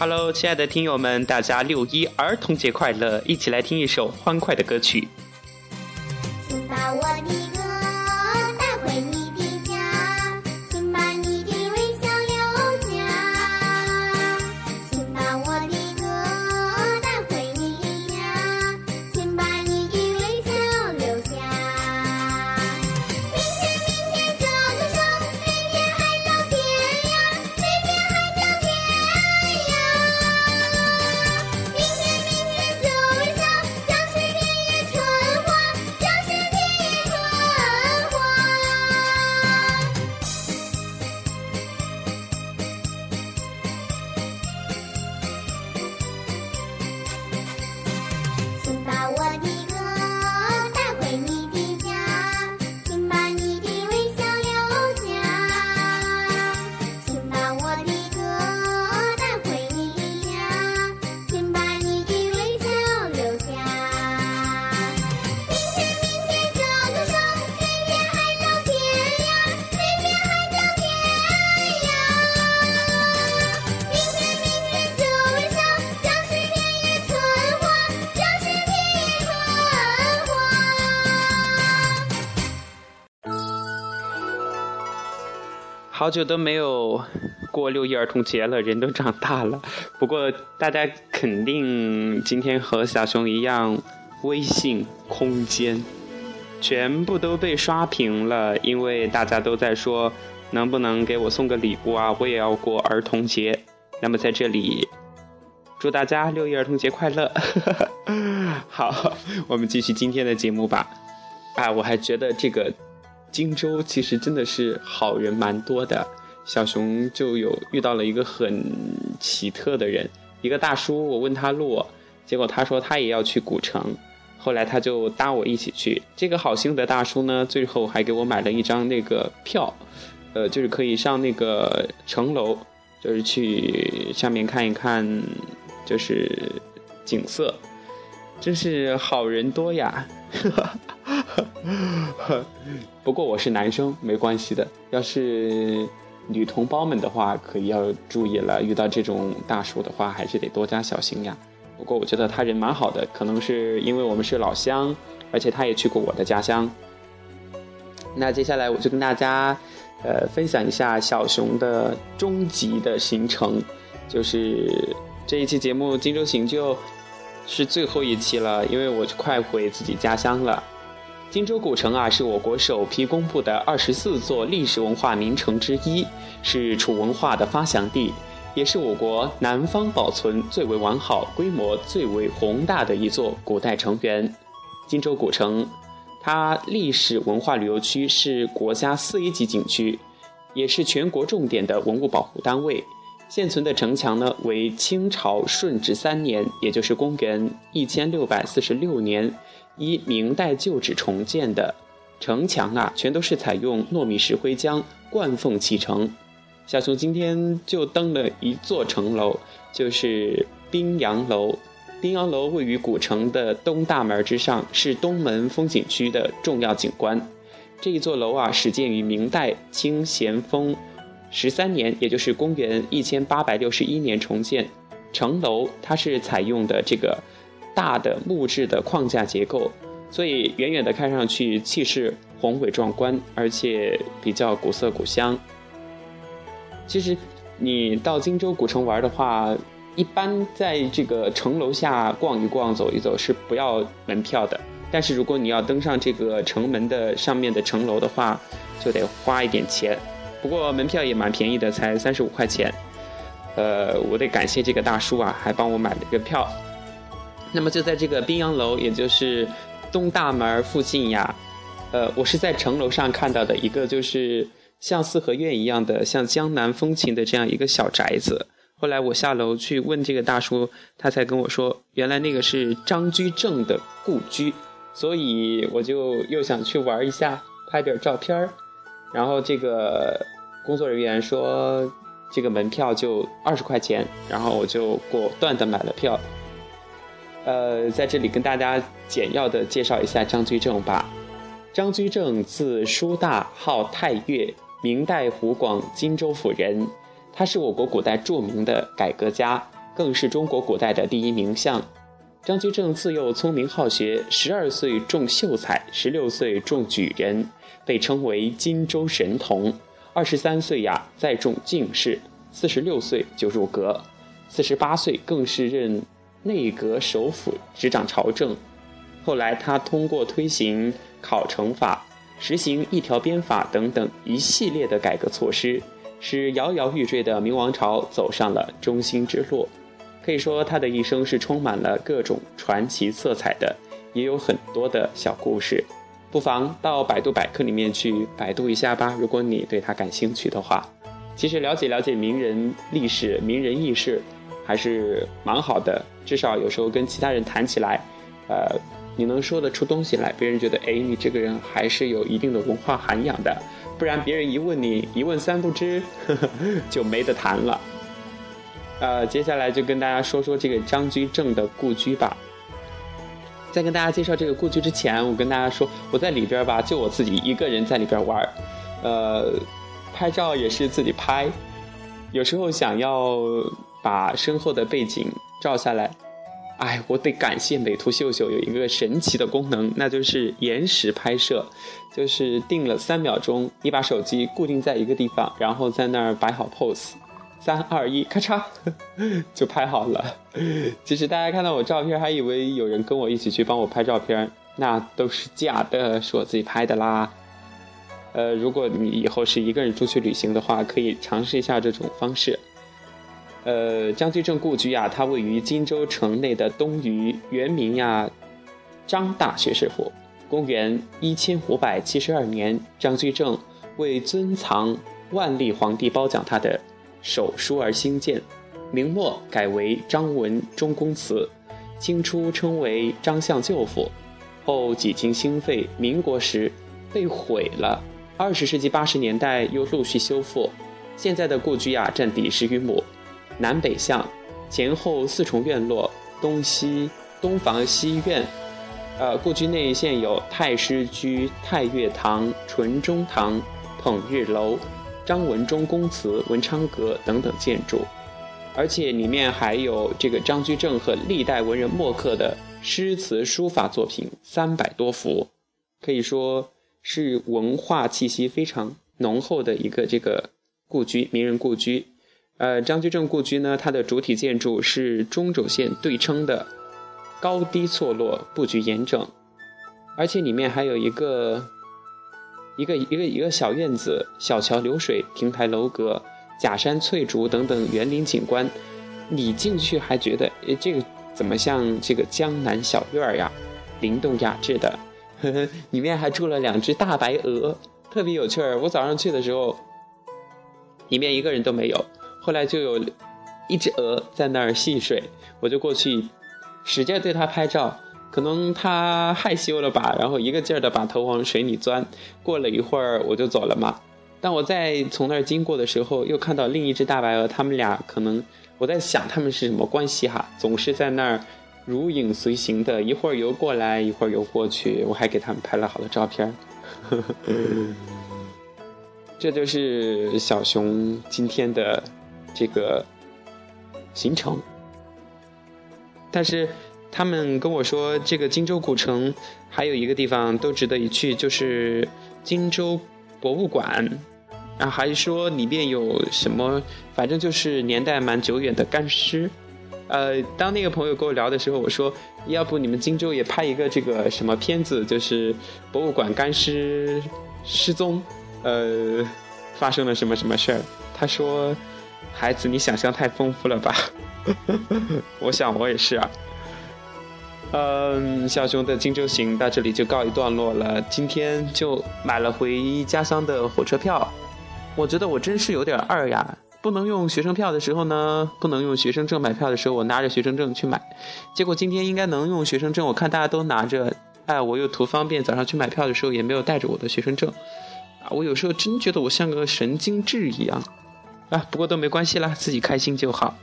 Hello，亲爱的听友们，大家六一儿童节快乐！一起来听一首欢快的歌曲。请把我的好久都没有过六一儿童节了，人都长大了。不过大家肯定今天和小熊一样，微信空间全部都被刷屏了，因为大家都在说能不能给我送个礼物啊？我也要过儿童节。那么在这里，祝大家六一儿童节快乐！好，我们继续今天的节目吧。啊，我还觉得这个荆州其实真的是好人蛮多的。小熊就有遇到了一个很奇特的人，一个大叔。我问他路，结果他说他也要去古城。后来他就搭我一起去。这个好心的大叔呢，最后还给我买了一张那个票，呃，就是可以上那个城楼，就是去上面看一看，就是景色。真是好人多呀！不过我是男生，没关系的。要是女同胞们的话，可以要注意了。遇到这种大叔的话，还是得多加小心呀。不过我觉得他人蛮好的，可能是因为我们是老乡，而且他也去过我的家乡。那接下来我就跟大家，呃，分享一下小熊的终极的行程，就是这一期节目《荆州行》就是最后一期了，因为我快回自己家乡了。荆州古城啊，是我国首批公布的二十四座历史文化名城之一，是楚文化的发祥地，也是我国南方保存最为完好、规模最为宏大的一座古代城垣。荆州古城，它历史文化旅游区是国家四 A 级景区，也是全国重点的文物保护单位。现存的城墙呢，为清朝顺治三年，也就是公元一千六百四十六年。依明代旧址重建的城墙啊，全都是采用糯米石灰浆灌缝砌成。小熊今天就登了一座城楼，就是宾阳楼。宾阳楼位于古城的东大门之上，是东门风景区的重要景观。这一座楼啊，始建于明代清咸丰十三年，也就是公元一千八百六十一年重建。城楼它是采用的这个。大的木质的框架结构，所以远远的看上去气势宏伟壮观，而且比较古色古香。其实，你到荆州古城玩的话，一般在这个城楼下逛一逛、走一走是不要门票的。但是如果你要登上这个城门的上面的城楼的话，就得花一点钱。不过门票也蛮便宜的，才三十五块钱。呃，我得感谢这个大叔啊，还帮我买了一个票。那么就在这个宾阳楼，也就是东大门附近呀，呃，我是在城楼上看到的一个，就是像四合院一样的，像江南风情的这样一个小宅子。后来我下楼去问这个大叔，他才跟我说，原来那个是张居正的故居，所以我就又想去玩一下，拍点照片儿。然后这个工作人员说，这个门票就二十块钱，然后我就果断的买了票。呃，在这里跟大家简要的介绍一下张居正吧。张居正字叔大，号太岳，明代湖广荆州府人。他是我国古代著名的改革家，更是中国古代的第一名相。张居正自幼聪明好学，十二岁中秀才，十六岁中举人，被称为荆州神童。二十三岁呀，再中进士，四十六岁就入阁，四十八岁更是任内阁首辅，执掌朝政。后来他通过推行考成法、实行一条鞭法等等一系列的改革措施，使摇摇欲坠的明王朝走上了中兴之路。可以说，他的一生是充满了各种传奇色彩的，也有很多的小故事，不妨到百度百科里面去百度一下吧。如果你对他感兴趣的话，其实了解了解名人历史、名人轶事，还是蛮好的。至少有时候跟其他人谈起来，呃，你能说得出东西来，别人觉得，哎，你这个人还是有一定的文化涵养的。不然别人一问你一问三不知，呵 呵就没得谈了。呃，接下来就跟大家说说这个张居正的故居吧。在跟大家介绍这个故居之前，我跟大家说，我在里边吧，就我自己一个人在里边玩呃，拍照也是自己拍，有时候想要把身后的背景照下来，哎，我得感谢美图秀秀有一个神奇的功能，那就是延时拍摄，就是定了三秒钟，你把手机固定在一个地方，然后在那儿摆好 pose。三二一，咔嚓，就拍好了。其实大家看到我照片，还以为有人跟我一起去帮我拍照片，那都是假的，是我自己拍的啦。呃，如果你以后是一个人出去旅行的话，可以尝试一下这种方式。呃，张居正故居呀，它位于荆州城内的东隅，原名呀张大学士府。公元一千五百七十二年，张居正为尊藏万历皇帝褒奖他的。手书而兴建，明末改为张文忠公祠，清初称为张相舅府，后几经兴废，民国时被毁了。二十世纪八十年代又陆续修复。现在的故居呀，占地十余亩，南北向，前后四重院落，东西东房西院。呃，故居内现有太师居、太岳堂、纯中堂、捧日楼。张文忠公祠、文昌阁等等建筑，而且里面还有这个张居正和历代文人墨客的诗词书法作品三百多幅，可以说是文化气息非常浓厚的一个这个故居，名人故居。呃，张居正故居呢，它的主体建筑是中轴线对称的，高低错落，布局严整，而且里面还有一个。一个一个一个小院子，小桥流水，亭台楼阁，假山翠竹等等园林景观，你进去还觉得，哎，这个怎么像这个江南小院儿呀？灵动雅致的，呵呵，里面还住了两只大白鹅，特别有趣儿。我早上去的时候，里面一个人都没有，后来就有一只鹅在那儿戏水，我就过去，使劲对它拍照。可能他害羞了吧，然后一个劲儿的把头往水里钻。过了一会儿，我就走了嘛。当我再从那儿经过的时候，又看到另一只大白鹅，他们俩可能我在想他们是什么关系哈，总是在那儿如影随形的，一会儿游过来，一会儿游过去。我还给他们拍了好多照片。这就是小熊今天的这个行程，但是。他们跟我说，这个荆州古城还有一个地方都值得一去，就是荆州博物馆。然后还说里面有什么，反正就是年代蛮久远的干尸。呃，当那个朋友跟我聊的时候，我说，要不你们荆州也拍一个这个什么片子，就是博物馆干尸失踪，呃，发生了什么什么事儿？他说，孩子，你想象太丰富了吧？我想我也是啊。嗯，小熊的荆州行到这里就告一段落了。今天就买了回家乡的火车票，我觉得我真是有点二呀！不能用学生票的时候呢，不能用学生证买票的时候，我拿着学生证去买。结果今天应该能用学生证，我看大家都拿着，哎，我又图方便，早上去买票的时候也没有带着我的学生证。啊，我有时候真觉得我像个神经质一样。啊，不过都没关系啦，自己开心就好。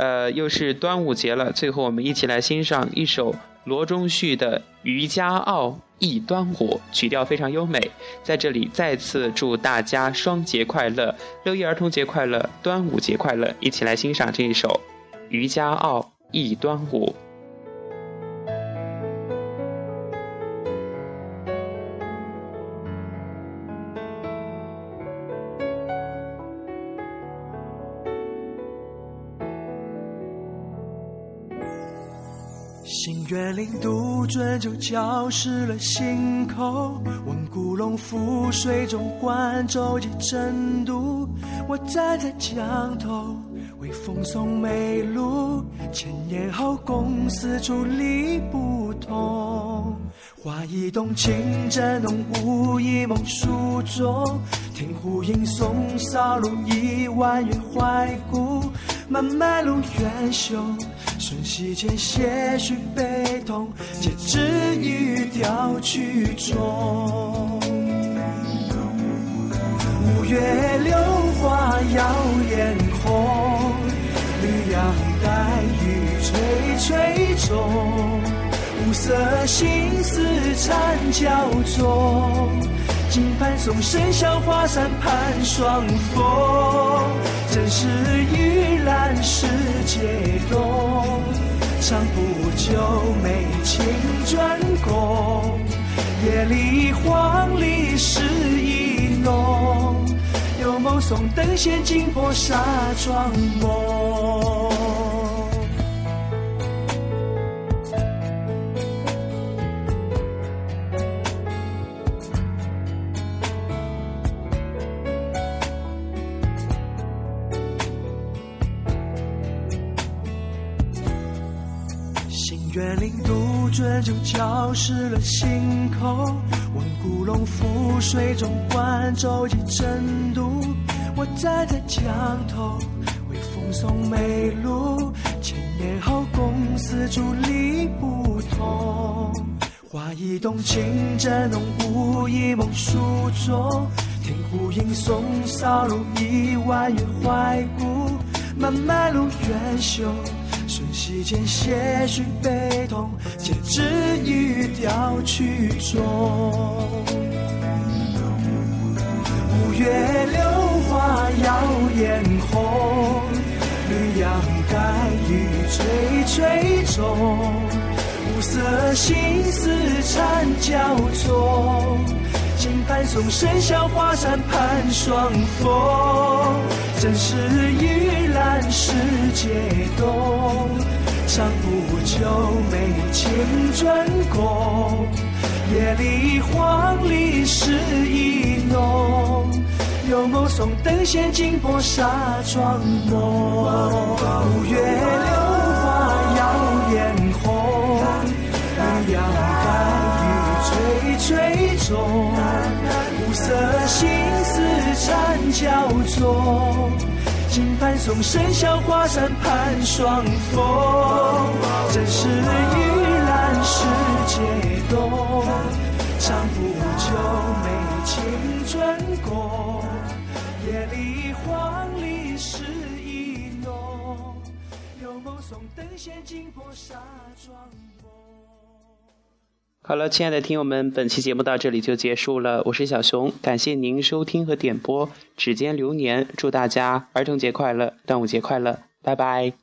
呃，又是端午节了，最后我们一起来欣赏一首罗中旭的《渔家傲·忆端午》，曲调非常优美。在这里再次祝大家双节快乐，六一儿童节快乐，端午节快乐！一起来欣赏这一首《渔家傲，忆端午。心愿领渡樽就浇湿了心口，问古龙覆水中观舟楫争渡。我站在江头，为风送梅露。千年后共思竹篱不同，花一动情正浓，雾一梦书中。听湖影送骚路，一弯月怀古。漫漫路远修，瞬息间些许悲痛，皆止于调曲中。五月榴花耀眼红，绿杨带雨垂垂中。五色心思缠交中，金盘送生肖花伞盼双峰。正是玉兰时节动，长不久美情专攻。夜里黄鹂诗意浓，有梦送灯仙惊破纱窗梦。心愿领渡樽就浇湿了心口，望古龙覆水中观舟楫争渡。我站在江头，为风送梅露。千年后共思竹篱不同，花一动情正浓，雾一梦书中。听湖影送骚入，一弯月怀古。漫漫路远修。其间些许悲痛，皆止于调曲中。五月榴花耀眼红，绿杨带雨垂垂中。五色心思缠交中，金盘送生肖花伞盼双峰。正是玉兰世界冬，长不久美情专攻。夜里黄鹂诗意浓，有梦送灯仙惊破纱窗梦。五月榴花耀眼红，绿杨雨垂垂中。五色心思缠交中，金盘送生肖花伞盼双峰。正是玉兰世界冬，长不久美情专攻。夜里黄鹂诗意浓，有梦送灯仙惊破纱窗。好了，亲爱的听友们，本期节目到这里就结束了。我是小熊，感谢您收听和点播《指尖流年》，祝大家儿童节快乐，端午节快乐，拜拜。